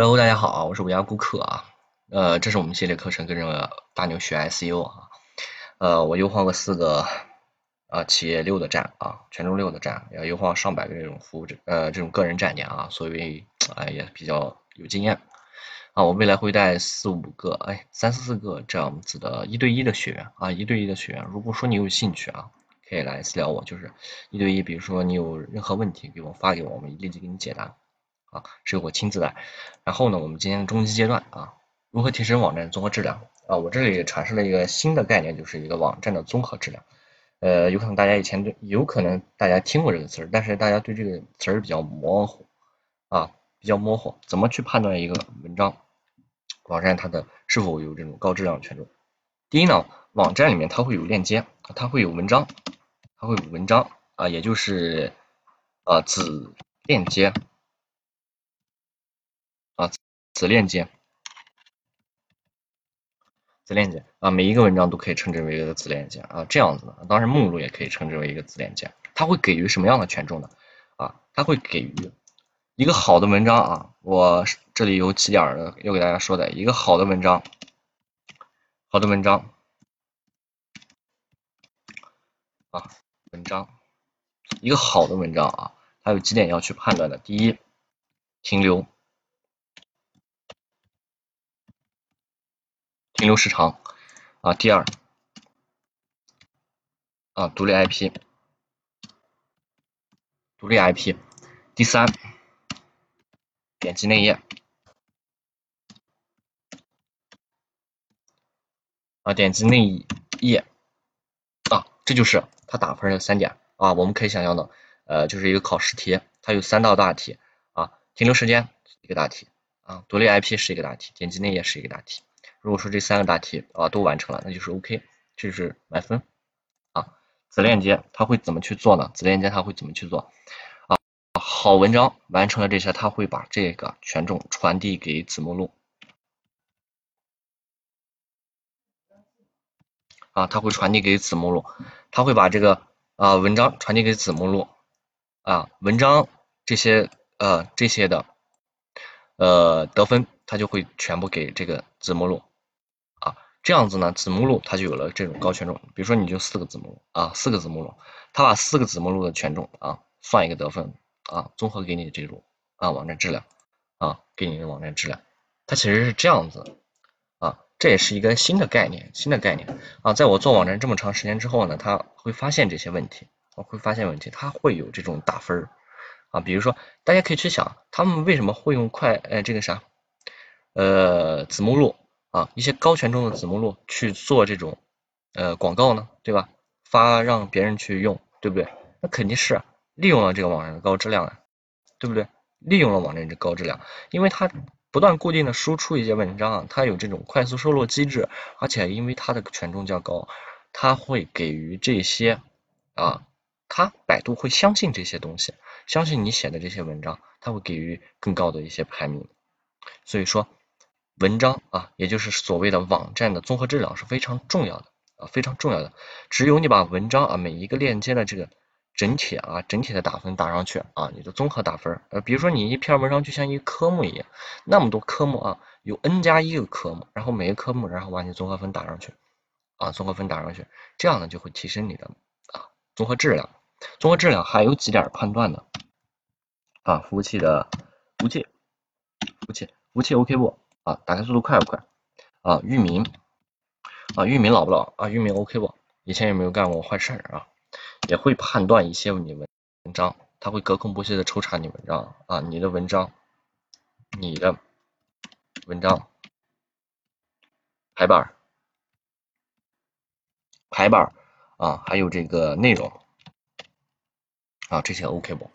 Hello，大家好，我是五家顾客啊。呃，这是我们系列课程，跟着大牛学 SEO 啊。呃，我优化过四个啊企业六的站啊，权重六的站，要优化上百个这种服务呃这种个人站点啊，所以哎也比较有经验啊。我未来会带四五个哎三四四个这样子的一对一的学员啊，一对一的学员。如果说你有兴趣啊，可以来私聊我，就是一对一，比如说你有任何问题给我发给我，我们立即给你解答。啊，是由我亲自来。然后呢，我们今天的中期阶段啊，如何提升网站综合质量啊？我这里阐释了一个新的概念，就是一个网站的综合质量。呃，有可能大家以前对，有可能大家听过这个词儿，但是大家对这个词儿比较模糊啊，比较模糊。怎么去判断一个文章网站它的是否有这种高质量权重？第一呢，网站里面它会有链接，它会有文章，它会有文章啊，也就是啊子链接。子链接，子链接啊，每一个文章都可以称之为一个子链接啊，这样子的，当然目录也可以称之为一个子链接。它会给予什么样的权重呢？啊，它会给予一个好的文章啊，我这里有几点的要给大家说的，一个好的文章，好的文章啊，文章，一个好的文章啊，它有几点要去判断的，第一，停留。停留时长。啊，第二。啊，独立 IP，独立 IP，第三，点击内页。啊，点击内页。啊，这就是它打分的三点。啊，我们可以想象的，呃，就是一个考试题，它有三道大题。啊，停留时间一个大题。啊，独立 IP 是一个大题，点击内页是一个大题。如果说这三个大题啊都完成了，那就是 OK，这是满分啊。子链接它会怎么去做呢？子链接它会怎么去做啊？好文章完成了这些，它会把这个权重传递给子目录啊，它会传递给子目录，它会把这个啊文章传递给子目录啊，文章这些呃这些的呃得分，它就会全部给这个子目录。这样子呢，子目录它就有了这种高权重。比如说你就四个子目录啊，四个子目录，它把四个子目录的权重啊算一个得分啊，综合给你这种啊网站质量啊，给你的网站质量，它其实是这样子啊，这也是一个新的概念，新的概念啊，在我做网站这么长时间之后呢，他会发现这些问题，我会发现问题，它会有这种打分啊，比如说大家可以去想，他们为什么会用快呃这个啥呃子目录？啊，一些高权重的子目录去做这种呃广告呢，对吧？发让别人去用，对不对？那肯定是利用了这个网站的高质量啊，对不对？利用了网站的高质量，因为它不断固定的输出一些文章啊，它有这种快速收录机制，而且因为它的权重较高，它会给予这些啊，它百度会相信这些东西，相信你写的这些文章，它会给予更高的一些排名，所以说。文章啊，也就是所谓的网站的综合质量是非常重要的啊，非常重要的。只有你把文章啊每一个链接的这个整体啊整体的打分打上去啊，你的综合打分呃，比如说你一篇文章就像一个科目一样，那么多科目啊，有 n 加一个科目，然后每个科目然后把你综合分打上去啊，综合分打上去，这样呢就会提升你的啊综合质量。综合质量还有几点判断的啊，服务器的服务器，服务器服务器 OK 不？啊，打开速度快不快？啊，域名啊，域名老不老？啊，域名 OK 不？以前有没有干过坏事啊？也会判断一些你文文章，它会隔空不懈的抽查你文章啊，你的文章，你的文章排版排版啊，还有这个内容啊，这些 OK 不？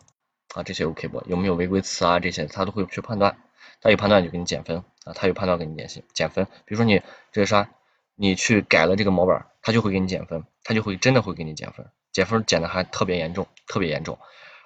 啊，这些 OK 不？有没有违规词啊？这些他都会去判断。他一判断就给你减分啊，他有判断给你减薪减分。比如说你这个啥，你去改了这个模板，他就会给你减分，他就会真的会给你减分，减分减的还特别严重，特别严重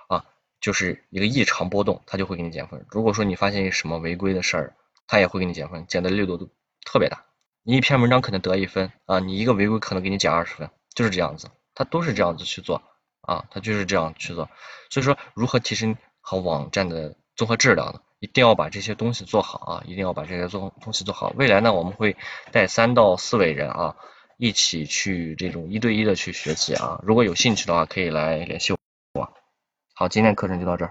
啊，就是一个异常波动，他就会给你减分。如果说你发现什么违规的事儿，他也会给你减分，减的力度都特别大。你一篇文章可能得一分啊，你一个违规可能给你减二十分，就是这样子，他都是这样子去做啊，他就是这样去做。所以说，如何提升好网站的综合质量呢？一定要把这些东西做好啊，一定要把这些做东西做好。未来呢，我们会带三到四位人啊，一起去这种一对一的去学习啊。如果有兴趣的话，可以来联系我。好，今天课程就到这儿。